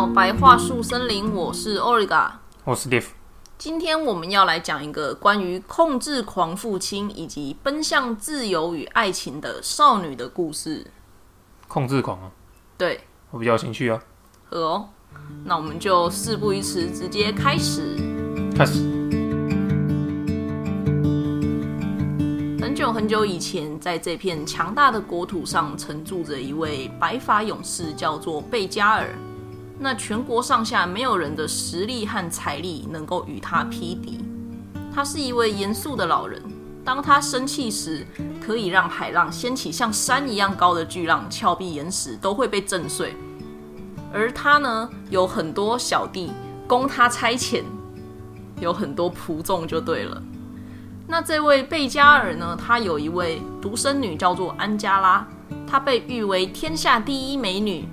到白桦树森林，我是 oliga 我是 Dave。今天我们要来讲一个关于控制狂父亲以及奔向自由与爱情的少女的故事。控制狂啊，对，我比较有兴趣啊。好哦，那我们就事不宜迟，直接开始。开始。很久很久以前，在这片强大的国土上，曾住着一位白发勇士，叫做贝加尔。那全国上下没有人的实力和财力能够与他匹敌。他是一位严肃的老人，当他生气时，可以让海浪掀起像山一样高的巨浪，峭壁岩石都会被震碎。而他呢，有很多小弟供他差遣，有很多仆众就对了。那这位贝加尔呢，他有一位独生女叫做安加拉，她被誉为天下第一美女。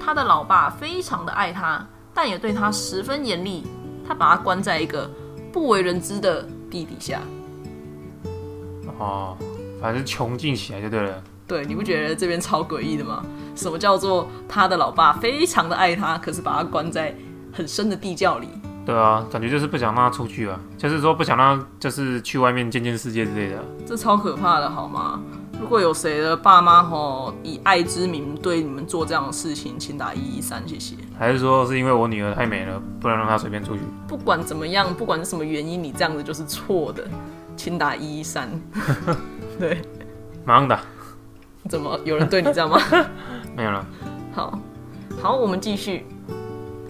他的老爸非常的爱他，但也对他十分严厉。他把他关在一个不为人知的地底下。哦，反正穷尽起来就对了。对，你不觉得这边超诡异的吗？什么叫做他的老爸非常的爱他，可是把他关在很深的地窖里？对啊，感觉就是不想让他出去啊，就是说不想让他就是去外面见见世界之类的。这超可怕的，好吗？如果有谁的爸妈吼以爱之名对你们做这样的事情，请打一一三，谢谢。还是说是因为我女儿太美了，不能让她随便出去？不管怎么样，不管是什么原因，你这样子就是错的，请打一一三。对，马上打。怎么有人对你这样吗？没有了。好，好，我们继续。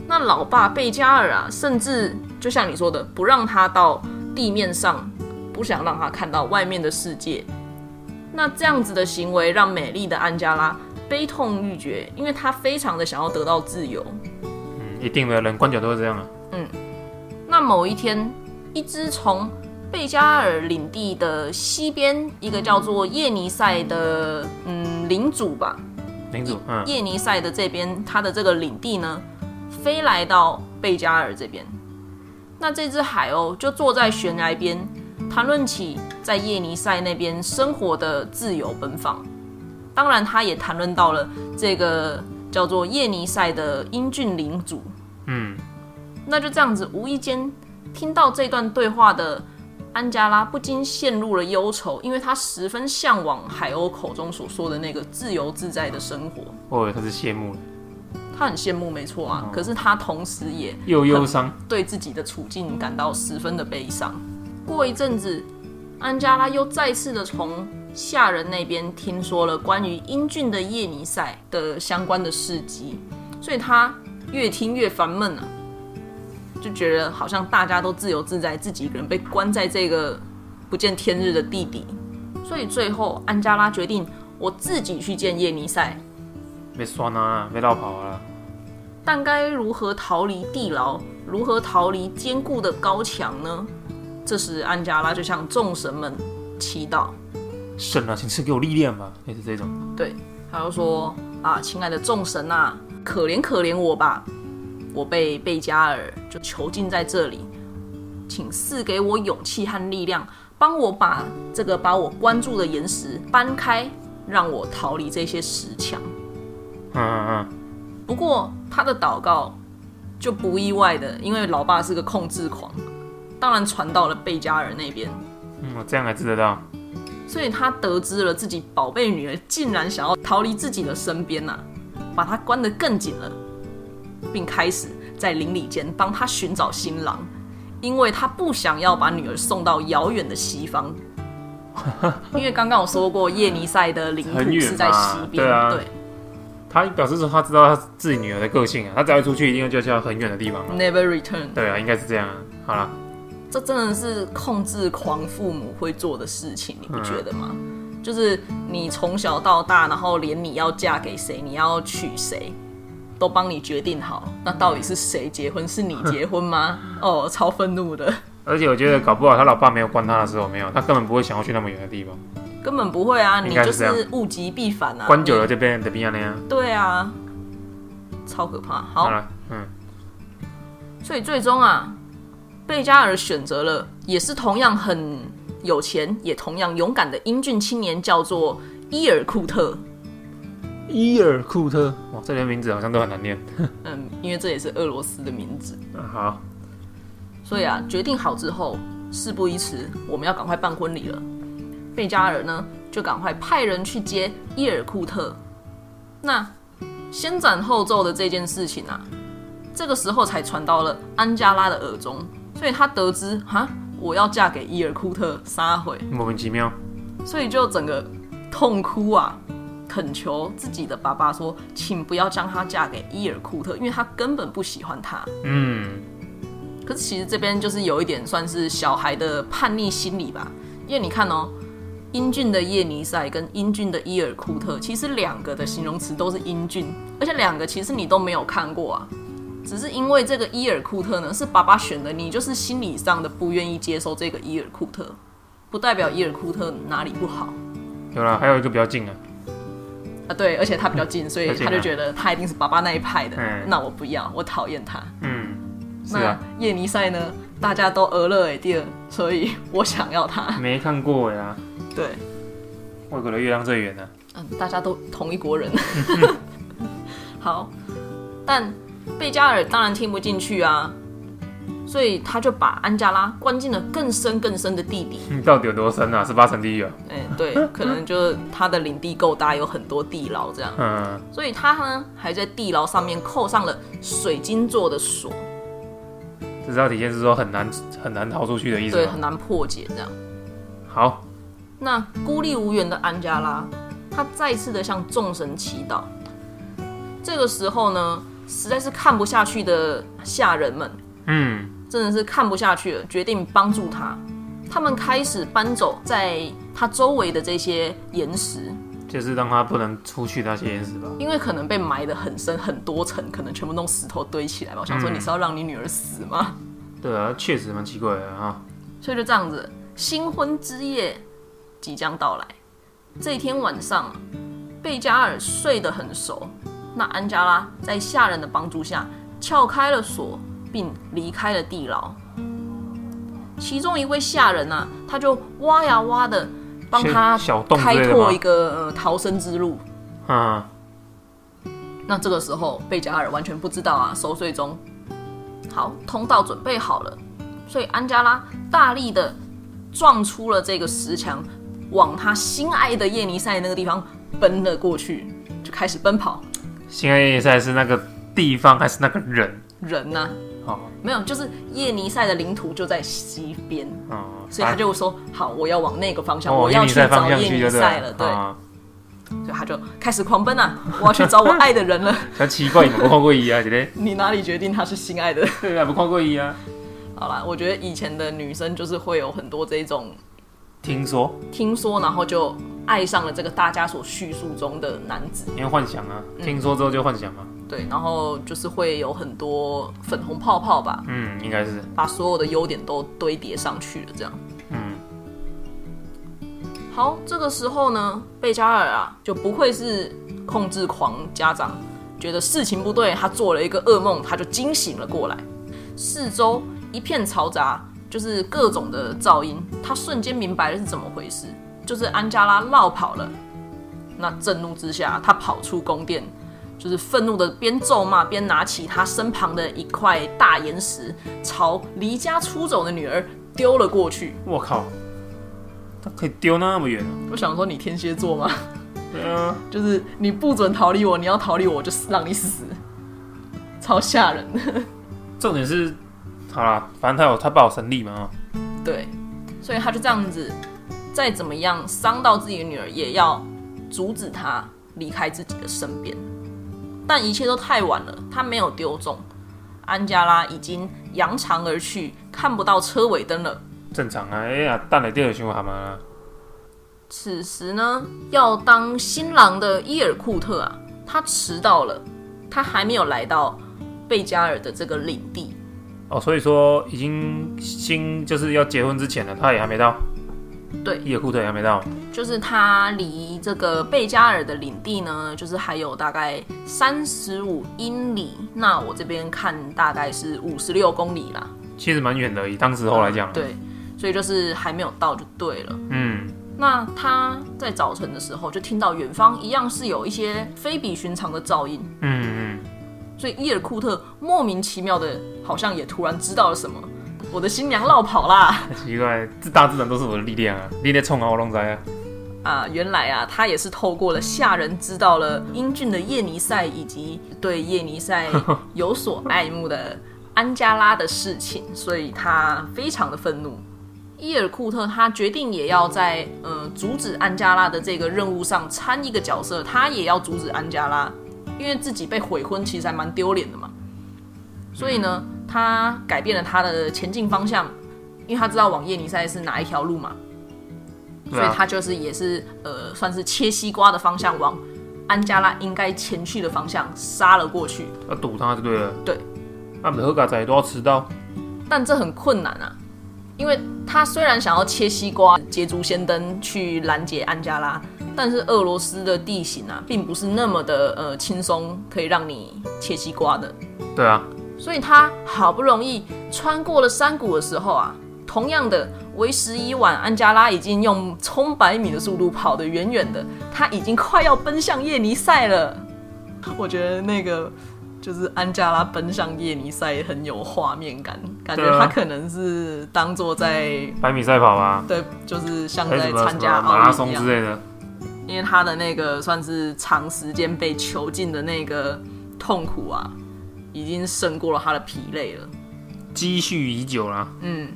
那老爸贝加尔啊，甚至就像你说的，不让他到地面上，不想让他看到外面的世界。那这样子的行为让美丽的安加拉悲痛欲绝，因为她非常的想要得到自由。嗯，一定的人关脚都是这样啊。嗯，那某一天，一只从贝加尔领地的西边一个叫做叶尼塞的嗯领主吧，领主，嗯，叶尼塞的这边，他的这个领地呢，飞来到贝加尔这边。那这只海鸥就坐在悬崖边。谈论起在叶尼塞那边生活的自由奔放，当然他也谈论到了这个叫做叶尼塞的英俊领主。嗯，那就这样子，无意间听到这段对话的安加拉不禁陷入了忧愁，因为他十分向往海鸥口中所说的那个自由自在的生活。我以为他是羡慕他很羡慕，没错啊。可是他同时也又忧伤，对自己的处境感到十分的悲伤。过一阵子，安加拉又再次的从下人那边听说了关于英俊的叶尼塞的相关的事迹，所以他越听越烦闷啊，就觉得好像大家都自由自在，自己一个人被关在这个不见天日的地底。所以最后，安加拉决定我自己去见叶尼塞。被酸啊，被绕跑啊。但该如何逃离地牢？如何逃离坚固的高墙呢？这时，安加拉就向众神们祈祷：“神啊，请赐给我力量吧！”也是这种。对，他就说：“啊，亲爱的众神啊，可怜可怜我吧！我被贝加尔就囚禁在这里，请赐给我勇气和力量，帮我把这个把我关住的岩石搬开，让我逃离这些石墙。”嗯嗯嗯。不过他的祷告就不意外的，因为老爸是个控制狂。当然传到了贝加尔那边，嗯，这样还知得到，所以他得知了自己宝贝女儿竟然想要逃离自己的身边呐，把她关得更紧了，并开始在邻里间帮她寻找新郎，因为他不想要把女儿送到遥远的西方，因为刚刚我说过叶尼塞的领土是在西边，对啊，对，他表示说他知道他自己女儿的个性啊，他只要出去一定就要很远的地方，Never return，对啊，应该是这样，好了。这真的是控制狂父母会做的事情，你不觉得吗？就是你从小到大，然后连你要嫁给谁，你要娶谁，都帮你决定好。那到底是谁结婚？是你结婚吗？哦，超愤怒的。而且我觉得搞不好他老爸没有关他的时候，没有，他根本不会想要去那么远的地方。根本不会啊，你就是物极必反啊。关久了就变得变那样。对啊，超可怕。好了，嗯。所以最终啊。贝加尔选择了也是同样很有钱，也同样勇敢的英俊青年，叫做伊尔库特。伊尔库特，哇，哦，这些名字好像都很难念。嗯，因为这也是俄罗斯的名字。嗯，好，所以啊，决定好之后，事不宜迟，我们要赶快办婚礼了。贝加尔呢，就赶快派人去接伊尔库特。那先斩后奏的这件事情啊，这个时候才传到了安加拉的耳中，所以他得知哈，我要嫁给伊尔库特，撒回，莫名其妙。所以就整个痛哭啊，恳求自己的爸爸说，请不要将她嫁给伊尔库特，因为他根本不喜欢她。嗯，可是其实这边就是有一点算是小孩的叛逆心理吧，因为你看哦，英俊的叶尼塞跟英俊的伊尔库特，其实两个的形容词都是英俊，而且两个其实你都没有看过啊，只是因为这个伊尔库特呢是爸爸选的，你就是心理上的不愿意接受这个伊尔库特，不代表伊尔库特哪里不好有了，还有一个比较近啊，啊，对，而且他比较近，所以他就觉得他一定是爸爸那一派的，嗯那我不要，我讨厌他。嗯，是那啊，叶尼塞呢，大家都俄勒尔第二，所以我想要他。没看过呀，对，外国的月亮最圆呢。嗯，大家都同一国人。好，但贝加尔当然听不进去啊，所以他就把安加拉关进了更深更深的地底。嗯到底有多深啊？十八层地狱啊？哎、对，可能就是他的领地够大，有很多地牢这样，嗯，所以他呢还在地牢上面扣上了水晶做的锁，这是要体现是说很难很难逃出去的意思对，吗？很难破解这样。好，那孤立无援的安加拉，他再次的向众神祈祷。这个时候呢，实在是看不下去的下人们，嗯，真的是看不下去了，决定帮助他。他们开始搬走在他周围的这些岩石，就是让他不能出去那些岩石吧。因为可能被埋得很深很多层，可能全部弄石头堆起来吧。我想说，嗯你是要让你女儿死吗？对啊，确实蛮奇怪的啊。所以就这样子，新婚之夜即将到来。这一天晚上，贝加尔睡得很熟，那安加拉在下人的帮助下撬开了锁，并离开了地牢。其中一位下人啊，他就挖呀挖的帮他开拓一个、呃、逃生之路。嗯，那这个时候，贝加尔完全不知道啊，熟睡中。好，通道准备好了，所以安加拉大力的撞出了这个石墙，往他心爱的叶尼塞那个地方奔了过去，就开始奔跑。新爱叶赛是那个地方还是那个人？人呢、哦没有，就是叶尼塞的领土就在西边，哦，所以他就说：“好，我要往那个方向，哦我要去找叶尼塞了。”对，啊所以他就开始狂奔啊！我要去找我爱的人了。他奇怪，你们不看过一啊，姐姐？你哪里决定他是心爱的？对啊，不看过一啊。好啦，我觉得以前的女生就是会有很多这种听说，听说，然后就爱上了这个大家所叙述中的男子，因为幻想啊，嗯听说之后就幻想嘛。对，然后就是会有很多粉红泡泡吧，嗯，应该是。把所有的优点都堆叠上去了，这样。嗯，好，这个时候呢，贝加尔啊，就不愧是控制狂家长，觉得事情不对，他做了一个噩梦，他就惊醒了过来，四周一片嘈杂，就是各种的噪音，他瞬间明白了是怎么回事，就是安加拉绕跑了。那震怒之下，他跑出宫殿，就是愤怒的边咒骂边拿起他身旁的一块大岩石，朝离家出走的女儿丢了过去。我靠，他可以丢那么远啊？我想说，你天蝎座吗？对啊，就是你不准逃离我，你要逃离我，我就让你死，超吓人的。重点是，好啦，反正他有他爸有神力嘛啊。对，所以他就这样子，再怎么样伤到自己的女儿，也要阻止她离开自己的身边。但一切都太晚了，他没有丢中，安加拉已经扬长而去，看不到车尾灯了。正常啊，哎呀，蛋来第二循环嘛。此时呢，要当新郎的伊尔库特啊，他迟到了，他还没有来到贝加尔的这个领地。哦，所以说已经新就是要结婚之前了，他也还没到。对伊尔库特也还没到。就是他离这个贝加尔的领地呢，就是还有大概三十五英里。那我这边看大概是五十六公里啦。其实蛮远的，以当时候来讲。，对，所以就是还没有到就对了。嗯，那他在早晨的时候就听到远方一样是有一些非比寻常的噪音，嗯嗯，所以伊尔库特莫名其妙的，好像也突然知道了什么。我的新娘落跑啦！奇怪，这大自然都是我的力量啊！你在冲啊，我弄在啊！啊，原来啊，他也是透过了下人知道了英俊的叶尼塞以及对叶尼塞 有所爱慕的安加拉的事情，所以他非常的愤怒。伊尔库特他决定也要在呃阻止安加拉的这个任务上参一个角色，他也要阻止安加拉，因为自己被悔婚其实还蛮丢脸的嘛。所以呢，他改变了他的前进方向，因为他知道往叶尼塞是哪一条路嘛，所以他就是也是呃算是切西瓜的方向往安加拉应该前去的方向杀了过去。要堵他就对了。对，那不喝咖仔都要迟到，但这很困难啊。因为他虽然想要切西瓜、捷足先登去拦截安加拉，但是俄罗斯的地形啊，并不是那么的呃轻松，可以让你切西瓜的。对啊，所以他好不容易穿过了山谷的时候啊，同样的为时已晚，安加拉已经用冲百米的速度跑得远远的，他已经快要奔向叶尼塞了。我觉得那个。就是安加拉奔向叶尼塞很有画面感，感觉他可能是当做在百米赛跑吧？对，就是像在参加马拉松之类的。因为他的那个算是长时间被囚禁的那个痛苦啊，已经胜过了他的疲累了，积蓄已久啦。嗯，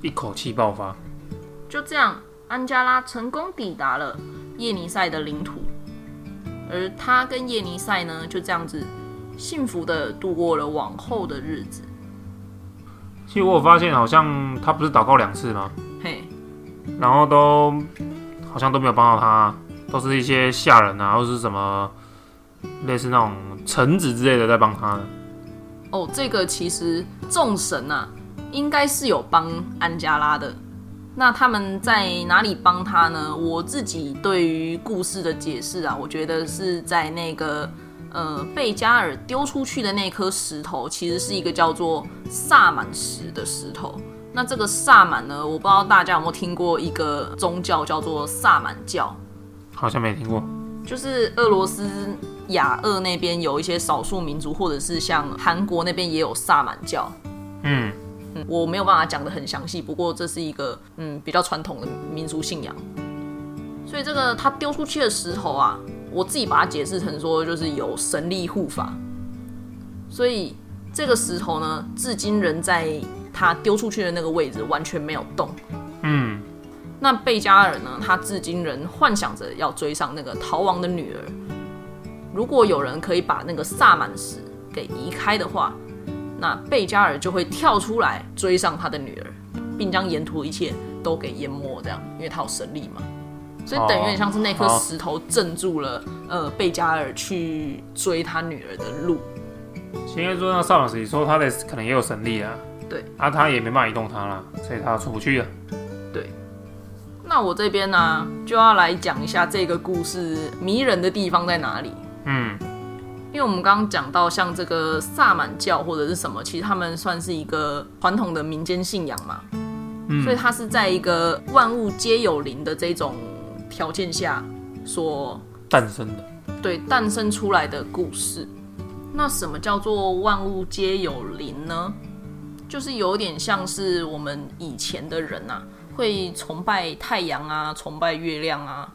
一口气爆发。就这样，安加拉成功抵达了叶尼塞的领土，而他跟叶尼塞呢，就这样子。幸福的度过了往后的日子。其实我有发现，好像他不是祷告两次吗？嘿，然后都好像都没有帮到他，都是一些下人啊，或是什么类似那种臣子之类的在帮他。哦，这个其实众神啊，应该是有帮安加拉的。那他们在哪里帮他呢？我自己对于故事的解释啊，我觉得是在那个。呃，贝加尔丢出去的那颗石头，其实是一个叫做萨满石的石头。那这个萨满呢，我不知道大家有没有听过一个宗教叫做萨满教？好像没听过。就是俄罗斯雅俄那边有一些少数民族，或者是像韩国那边也有萨满教。嗯嗯，我没有办法讲的很详细，不过这是一个嗯比较传统的民族信仰。所以这个他丢出去的石头啊。我自己把它解释成说，就是有神力护法，所以这个石头呢，至今仍在他丢出去的那个位置，完全没有动。嗯，那贝加尔呢，他至今仍幻想着要追上那个逃亡的女儿。如果有人可以把那个萨满石给移开的话，那贝加尔就会跳出来追上他的女儿，并将沿途一切都给淹没，这样，因为他有神力嘛。所以等于有点像是那颗石头镇住了，呃，贝加尔去追他女儿的路。应该说，那萨满石说他的可能也有神力啊。对。啊，他也没办法移动他了，所以他出不去了。对。那我这边呢，就要来讲一下这个故事迷人的地方在哪里。嗯。因为我们刚刚讲到，像这个萨满教或者是什么，其实他们算是一个传统的民间信仰嘛。嗯。所以它是在一个万物皆有灵的这种。条件下所诞生的，对，诞生出来的故事。那什么叫做万物皆有灵呢？就是有点像是我们以前的人呐，会崇拜太阳啊，崇拜月亮啊。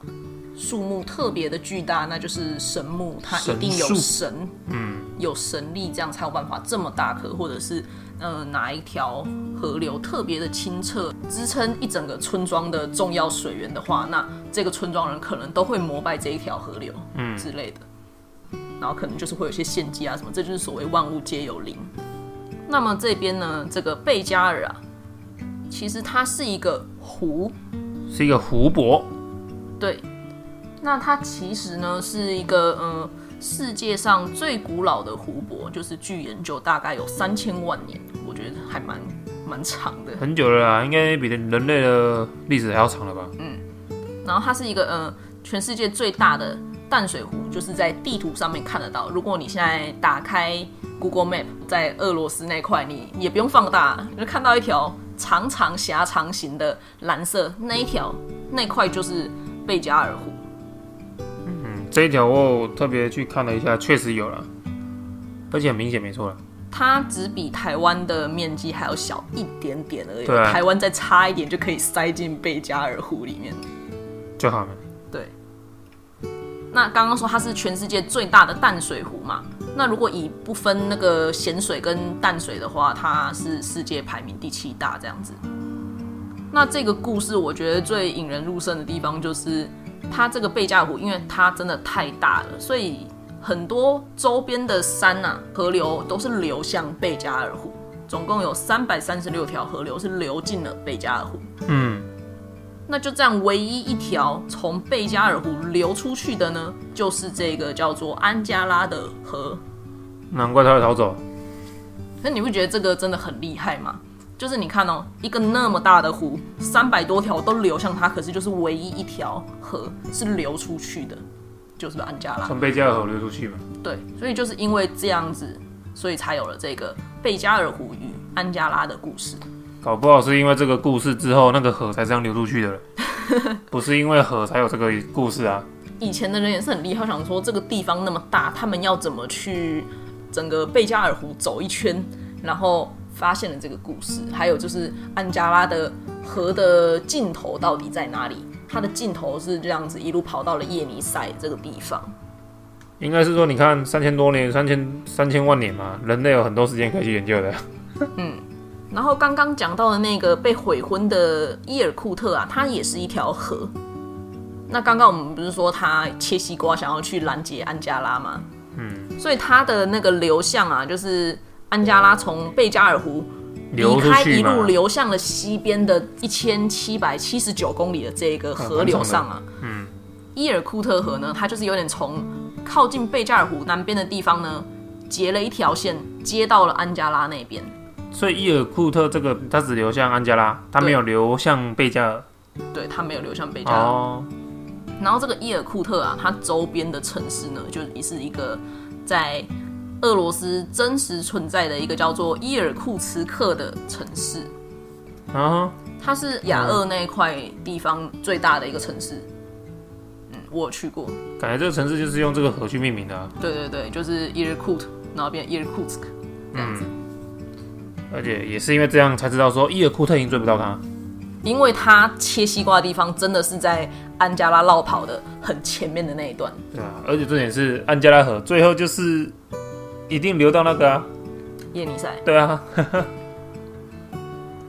树木特别的巨大，那就是神木，它一定有神，嗯，有神力，这样才有办法这么大棵，或者是。呃，哪一条河流特别的清澈，支撑一整个村庄的重要水源的话，那这个村庄人可能都会膜拜这一条河流，嗯之类的。然后可能就是会有些献祭啊什么，这就是所谓万物皆有灵。那么这边呢，这个贝加尔啊，其实它是一个湖，是一个湖泊。对，那它其实呢是一个嗯。世界上最古老的湖泊，就是据研究大概有三千万年，我觉得还蛮蛮长的，很久了啦，应该比人类的历史还要长了吧？嗯，然后它是一个呃，全世界最大的淡水湖，就是在地图上面看得到。如果你现在打开 Google Map，在俄罗斯那块，你也不用放大，你就看到一条长长狭长型的蓝色，那一条那块就是贝加尔湖。嗯，这一条我特别去看了一下，确实有了，而且很明显，没错了。它只比台湾的面积还要小一点点而已，对，台湾再差一点就可以塞进贝加尔湖里面，就好了。对。那刚刚说它是全世界最大的淡水湖嘛？那如果以不分那个咸水跟淡水的话，它是世界排名第七大这样子。那这个故事我觉得最引人入胜的地方就是，它这个贝加尔湖，因为它真的太大了，所以很多周边的山呐、河流都是流向贝加尔湖。总共有三百三十六条河流是流进了贝加尔湖。嗯，那就这样，唯一一条从贝加尔湖流出去的呢，就是这个叫做安加拉的河。难怪他会逃走。那你不觉得这个真的很厉害吗？就是你看哦，一个那么大的湖，三百多条都流向它，可是就是唯一一条河是流出去的，就是安加拉。从贝加尔河流出去嘛？对，所以就是因为这样子，所以才有了这个贝加尔湖与安加拉的故事。搞不好是因为这个故事之后，那个河才这样流出去的，不是因为河才有这个故事啊。以前的人也是很厉害，想说这个地方那么大，他们要怎么去整个贝加尔湖走一圈，然后。发现了这个故事，还有就是安加拉的河的尽头到底在哪里？它的尽头是这样子，一路跑到了叶尼塞这个地方。应该是说，你看三千多年、三千三千万年嘛，人类有很多时间可以去研究的。嗯，然后刚刚讲到的那个被悔婚的伊尔库特啊，它也是一条河。那刚刚我们不是说他切西瓜想要去拦截安加拉吗？嗯，所以它的那个流向啊，就是。安加拉从贝加尔湖离开，一路流向了西边的一千七百七十九公里的这个河流上啊。嗯，伊尔库特河呢，它就是有点从靠近贝加尔湖南边的地方呢，截了一条线，接到了安加拉那边。所以伊尔库特这个它只流向安加拉，它没有流向贝加尔。对，它没有流向贝加尔。哦。然后这个伊尔库特啊，它周边的城市呢，就也是一个在。俄罗斯真实存在的一个叫做伊尔库茨克的城市啊，它是亚俄那块地方最大的一个城市。嗯，我去过，感觉这个城市就是用这个河去命名的。对对对，就是伊尔库特，然后变伊尔库茨克这样子。而且也是因为这样才知道说伊尔库特已经追不到他，因为他切西瓜的地方真的是在安加拉绕跑的很前面的那一段。对啊，而且重点是安加拉河最后就是。一定流到那个啊叶尼塞。对啊，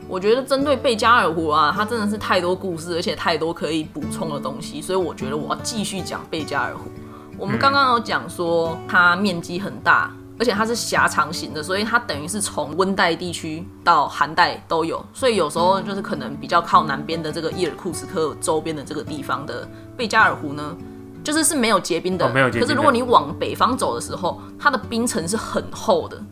我觉得针对贝加尔湖啊，它真的是太多故事，而且太多可以补充的东西，所以我觉得我要继续讲贝加尔湖。我们刚刚有讲说它面积很大，而且它是狭长型的，所以它等于是从温带地区到寒带都有。所以有时候就是可能比较靠南边的这个伊尔库茨克周边的这个地方的贝加尔湖呢。就是是没有结冰的，没有结可是如果你往北方走的时候，它的冰层是很厚的。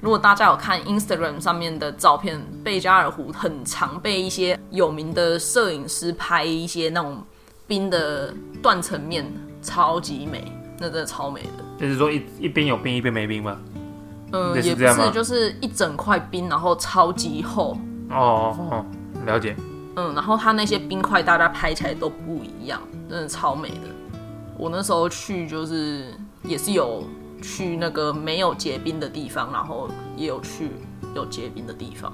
如果大家有看 Instagram 上面的照片，贝加尔湖很常被一些有名的摄影师拍一些那种冰的断层面，超级美，那真的超美的。就是说一一边有冰，一边没冰吗？嗯，也不是，就是一整块冰，然后超级厚。哦哦，了解。嗯，然后它那些冰块，大家拍起来都不一样，真的超美的。我那时候去就是也是有去那个没有结冰的地方，然后也有去有结冰的地方。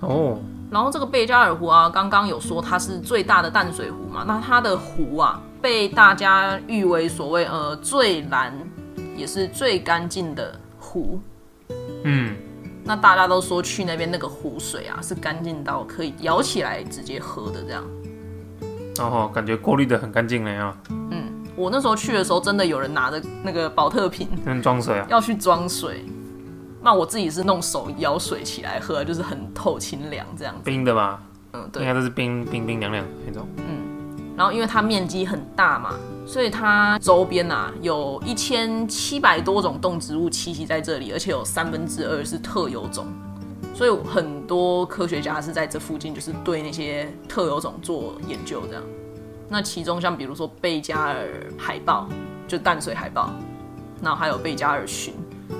哦，然后这个贝加尔湖啊，刚刚有说它是最大的淡水湖嘛，那它的湖啊被大家誉为所谓呃最蓝也是最干净的湖。嗯，那大家都说去那边那个湖水啊是干净到可以舀起来直接喝的这样。哦，感觉过滤的很干净了呀。我那时候去的时候，真的有人拿着那个保特瓶装水啊，要去装水。那我自己是弄手舀水起来喝，就是很透清凉这样子。冰的吧？嗯，对，应该都是冰冰冰凉凉那种。嗯，然后因为它面积很大嘛，所以它周边啊有一千七百多种动植物栖息在这里，而且有三分之二是特有种，所以很多科学家是在这附近，就是对那些特有种做研究这样。那其中像比如说贝加尔海豹，就淡水海豹，那还有贝加尔鲟，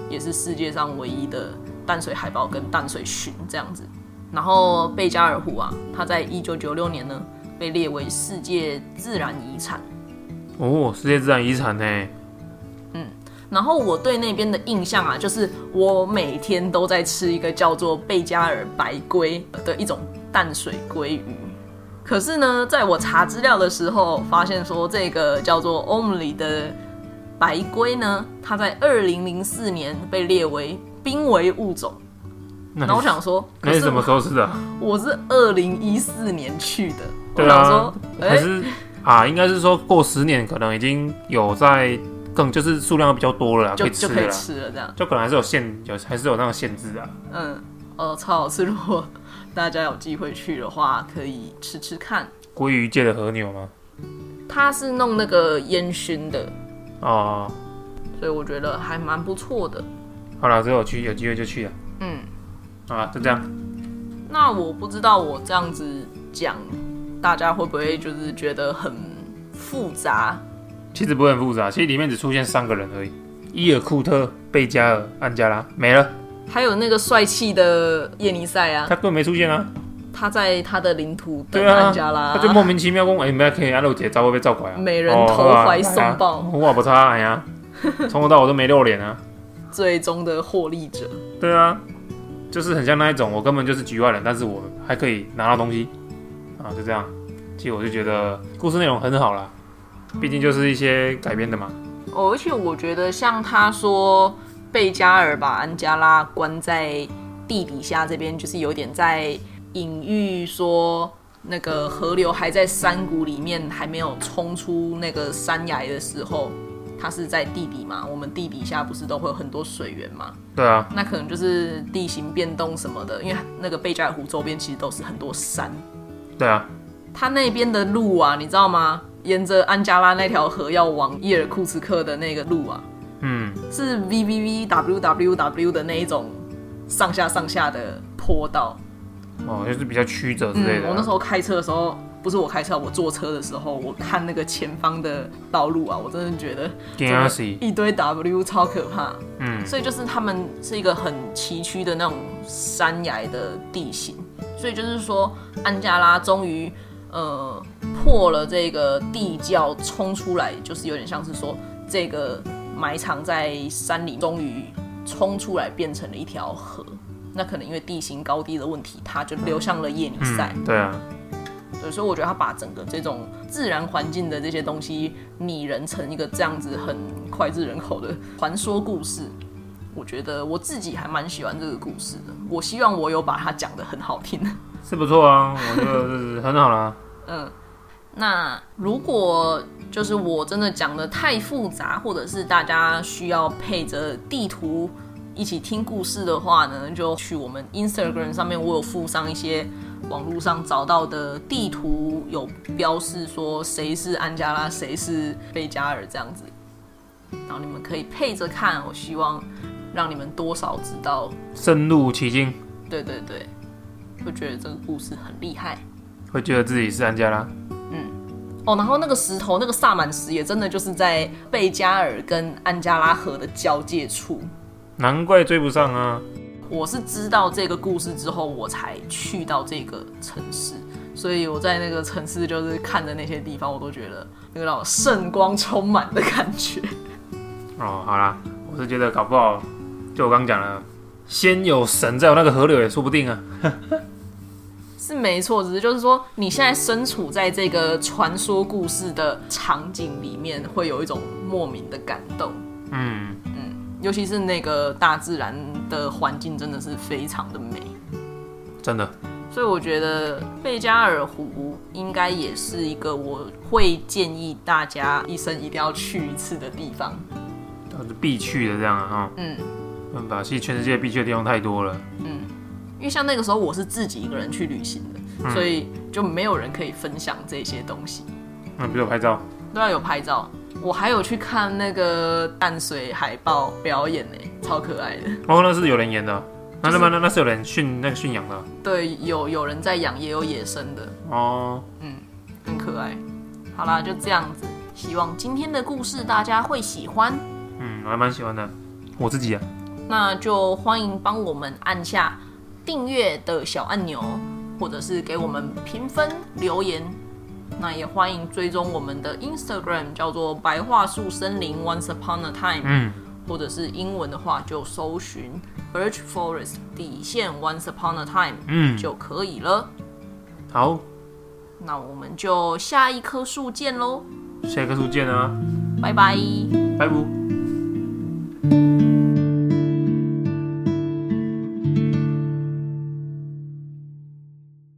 也是世界上唯一的淡水海豹跟淡水鲟这样子。然后贝加尔湖啊，它在一九九六年呢被列为世界自然遗产。哦，世界自然遗产呢？嗯，然后我对那边的印象啊，就是我每天都在吃一个叫做贝加尔白鲑的一种淡水鲑鱼。可是呢，在我查资料的时候，发现说这个叫做 Omly 的白龟呢，它在二零零四年被列为濒危物种。那我想说，那是什么时候吃的？我是二零一四年去的。对啊，还是啊，应该是说过十年，可能已经有在更就是数量比较多了，就可以吃了。这样就可能还是有限，有还是有那种限制啊。嗯，呃，超好吃。如果大家有机会去的话，可以吃吃看。鲑鱼界的和牛吗？它是弄那个烟熏的哦，所以我觉得还蛮不错的。好了，之后去有机会就去了。嗯。啊，就这样。那我不知道我这样子讲，大家会不会就是觉得很复杂？其实不会很复杂，其实里面只出现三个人而已：伊尔库特、贝加尔、安加拉，没了。还有那个帅气的叶尼塞啊，他根本没出现啊。他在他的领土等安加拉，他就莫名其妙问：“哎，没可以安露姐找我被照拐啊。”美人投怀送抱，我不差哎呀，从头到尾都没露脸啊。最终的获利者。对啊。就是很像那一种，我根本就是局外人，但是我还可以拿到东西啊，就这样。其实我就觉得故事内容很好啦，毕竟就是一些改编的嘛。哦，而且我觉得像他说贝加尔把安加拉关在地底下这边，就是有点在隐喻说那个河流还在山谷里面，还没有冲出那个山崖的时候。它是在地底嘛？我们地底下不是都会有很多水源嘛？对啊，那可能就是地形变动什么的，因为那个贝加尔湖周边其实都是很多山。对啊，它那边的路啊，你知道吗？沿着安加拉那条河要往伊尔库茨克的那个路啊，嗯，是 V V V W W W 的那一种上下上下的坡道。哦，就是比较曲折之类的。我那时候开车的时候。不是我开车，我坐车的时候，我看那个前方的道路啊，我真的觉得一堆 W 超可怕。嗯，所以就是他们是一个很崎岖的那种山崖的地形，所以就是说安加拉终于呃破了这个地窖冲出来，就是有点像是说这个埋藏在山里终于冲出来变成了一条河。那可能因为地形高低的问题，它就流向了叶尼塞。对啊。对，所以我觉得他把整个这种自然环境的这些东西拟人成一个这样子很脍炙人口的传说故事，我觉得我自己还蛮喜欢这个故事的。我希望我有把它讲的很好听，是不错啊，我觉得很好啦。嗯，那如果就是我真的讲的太复杂，或者是大家需要配着地图一起听故事的话呢，就去我们 Instagram 上面，我有附上一些。网络上找到的地图有标示说谁是安加拉，谁是贝加尔这样子，然后你们可以配着看。我希望让你们多少知道，深入其境。对对对，会觉得这个故事很厉害，会觉得自己是安加拉。嗯，哦，然后那个石头，那个萨满石也真的就是在贝加尔跟安加拉河的交界处，难怪追不上啊。我是知道这个故事之后，我才去到这个城市，所以我在那个城市就是看的那些地方，我都觉得那个让我圣光充满的感觉。哦，好啦，我是觉得搞不好，就我刚讲了，先有神再有那个河流也说不定啊。是没错，只是就是说你现在身处在这个传说故事的场景里面，会有一种莫名的感动。嗯嗯，尤其是那个大自然。的环境真的是非常的美，真的。所以我觉得贝加尔湖应该也是一个我会建议大家一生一定要去一次的地方，都是必去的这样啊。嗯，办法，其实全世界必去的地方太多了。嗯，因为像那个时候我是自己一个人去旅行的，所以就没有人可以分享这些东西。嗯，比如拍照，对啊有拍照。我还有去看那个淡水海豹表演呢，超可爱的。哦，那是有人演的，那那那那是有人驯那个驯养的。对，有有人在养，也有野生的。哦，嗯，很可爱。好啦，就这样子。希望今天的故事大家会喜欢。嗯，我还蛮喜欢的，我自己啊。那就欢迎帮我们按下订阅的小按钮，或者是给我们评分留言。那也欢迎追踪我们的 Instagram，叫做白桦树森林 Once Upon a Time，嗯，或者是英文的话就搜寻 Birch Forest 底线 Once Upon a Time，嗯，就可以了。好，那我们就下一棵树见喽。下一棵树见啊！拜拜，拜拜。